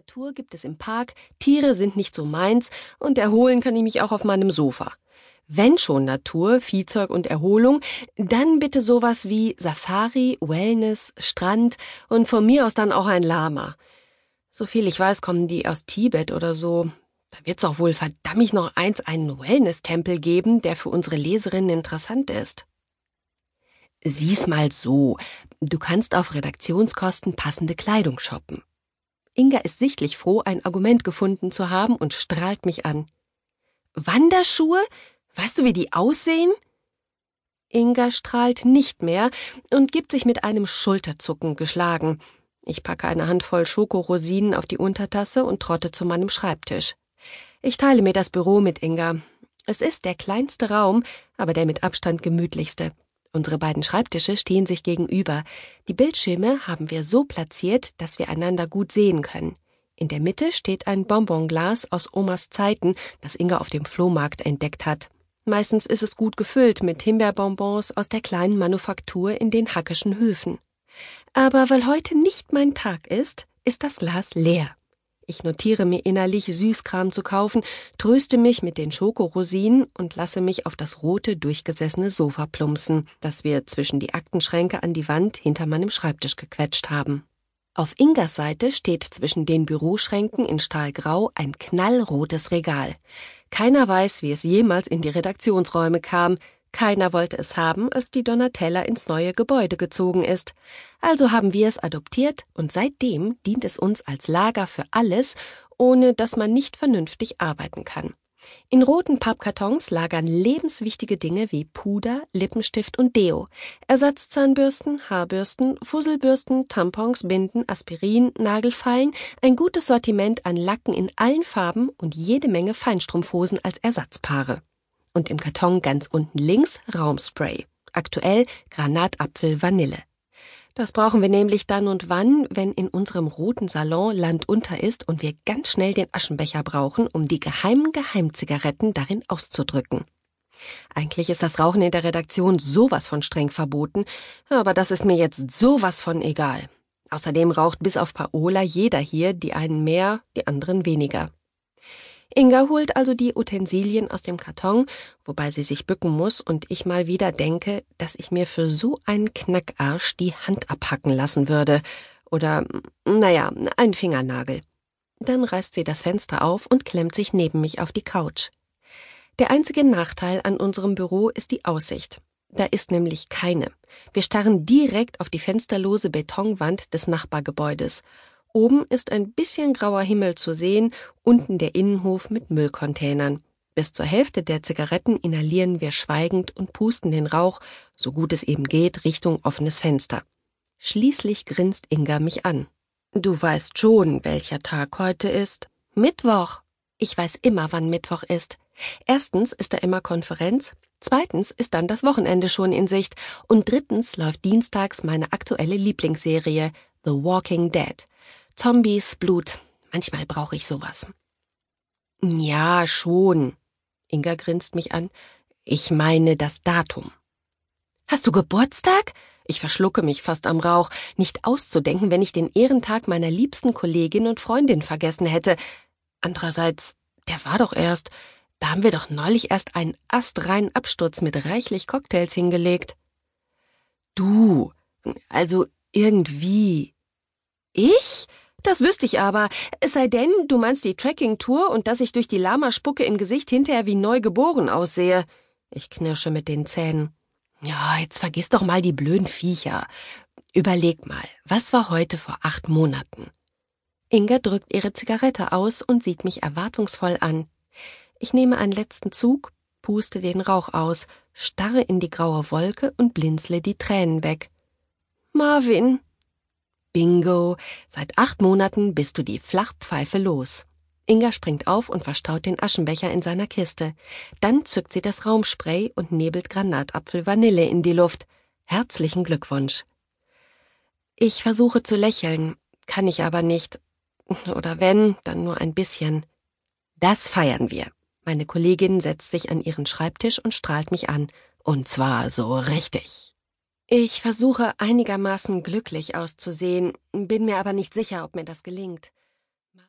Natur gibt es im Park, Tiere sind nicht so meins und erholen kann ich mich auch auf meinem Sofa. Wenn schon Natur, Viehzeug und Erholung, dann bitte sowas wie Safari, Wellness, Strand und von mir aus dann auch ein Lama. Soviel ich weiß, kommen die aus Tibet oder so. Da wird's auch wohl verdammt noch eins einen Wellness-Tempel geben, der für unsere Leserinnen interessant ist. Sieh's mal so. Du kannst auf Redaktionskosten passende Kleidung shoppen. Inga ist sichtlich froh, ein Argument gefunden zu haben und strahlt mich an. Wanderschuhe? Weißt du, wie die aussehen? Inga strahlt nicht mehr und gibt sich mit einem Schulterzucken geschlagen. Ich packe eine Handvoll Schokorosinen auf die Untertasse und trotte zu meinem Schreibtisch. Ich teile mir das Büro mit Inga. Es ist der kleinste Raum, aber der mit Abstand gemütlichste. Unsere beiden Schreibtische stehen sich gegenüber. Die Bildschirme haben wir so platziert, dass wir einander gut sehen können. In der Mitte steht ein Bonbonglas aus Omas Zeiten, das Inga auf dem Flohmarkt entdeckt hat. Meistens ist es gut gefüllt mit Himbeerbonbons aus der kleinen Manufaktur in den Hackischen Höfen. Aber weil heute nicht mein Tag ist, ist das Glas leer. Ich notiere mir innerlich, Süßkram zu kaufen, tröste mich mit den Schokorosinen und lasse mich auf das rote, durchgesessene Sofa plumpsen, das wir zwischen die Aktenschränke an die Wand hinter meinem Schreibtisch gequetscht haben. Auf Ingas Seite steht zwischen den Büroschränken in Stahlgrau ein knallrotes Regal. Keiner weiß, wie es jemals in die Redaktionsräume kam, keiner wollte es haben, als die Donatella ins neue Gebäude gezogen ist. Also haben wir es adoptiert und seitdem dient es uns als Lager für alles, ohne dass man nicht vernünftig arbeiten kann. In roten Pappkartons lagern lebenswichtige Dinge wie Puder, Lippenstift und Deo, Ersatzzahnbürsten, Haarbürsten, Fusselbürsten, Tampons, Binden, Aspirin, Nagelfeilen, ein gutes Sortiment an Lacken in allen Farben und jede Menge Feinstrumpfhosen als Ersatzpaare und im Karton ganz unten links Raumspray. Aktuell Granatapfel Vanille. Das brauchen wir nämlich dann und wann, wenn in unserem roten Salon Land unter ist und wir ganz schnell den Aschenbecher brauchen, um die geheimen Geheimzigaretten darin auszudrücken. Eigentlich ist das Rauchen in der Redaktion sowas von streng verboten, aber das ist mir jetzt sowas von egal. Außerdem raucht bis auf Paola jeder hier, die einen mehr, die anderen weniger. Inga holt also die Utensilien aus dem Karton, wobei sie sich bücken muss und ich mal wieder denke, dass ich mir für so einen Knackarsch die Hand abhacken lassen würde. Oder, naja, ein Fingernagel. Dann reißt sie das Fenster auf und klemmt sich neben mich auf die Couch. Der einzige Nachteil an unserem Büro ist die Aussicht. Da ist nämlich keine. Wir starren direkt auf die fensterlose Betonwand des Nachbargebäudes Oben ist ein bisschen grauer Himmel zu sehen, unten der Innenhof mit Müllcontainern. Bis zur Hälfte der Zigaretten inhalieren wir schweigend und pusten den Rauch, so gut es eben geht, Richtung offenes Fenster. Schließlich grinst Inga mich an. Du weißt schon, welcher Tag heute ist. Mittwoch. Ich weiß immer, wann Mittwoch ist. Erstens ist da immer Konferenz, zweitens ist dann das Wochenende schon in Sicht und drittens läuft dienstags meine aktuelle Lieblingsserie The Walking Dead. Zombies, Blut. Manchmal brauche ich sowas. Ja, schon. Inga grinst mich an. Ich meine das Datum. Hast du Geburtstag? Ich verschlucke mich fast am Rauch, nicht auszudenken, wenn ich den Ehrentag meiner liebsten Kollegin und Freundin vergessen hätte. Andererseits, der war doch erst, da haben wir doch neulich erst einen astreinen Absturz mit reichlich Cocktails hingelegt. Du, also irgendwie. Ich? Das wüsste ich aber. Es sei denn, du meinst die Trekking-Tour und dass ich durch die Lamaspucke im Gesicht hinterher wie neu geboren aussehe. Ich knirsche mit den Zähnen. Ja, jetzt vergiss doch mal die blöden Viecher. Überleg mal, was war heute vor acht Monaten? Inga drückt ihre Zigarette aus und sieht mich erwartungsvoll an. Ich nehme einen letzten Zug, puste den Rauch aus, starre in die graue Wolke und blinzle die Tränen weg. Marvin, Bingo, seit acht Monaten bist du die Flachpfeife los. Inga springt auf und verstaut den Aschenbecher in seiner Kiste. Dann zückt sie das Raumspray und nebelt Granatapfel Vanille in die Luft. Herzlichen Glückwunsch. Ich versuche zu lächeln, kann ich aber nicht. Oder wenn, dann nur ein bisschen. Das feiern wir. Meine Kollegin setzt sich an ihren Schreibtisch und strahlt mich an. Und zwar so richtig. Ich versuche einigermaßen glücklich auszusehen, bin mir aber nicht sicher, ob mir das gelingt.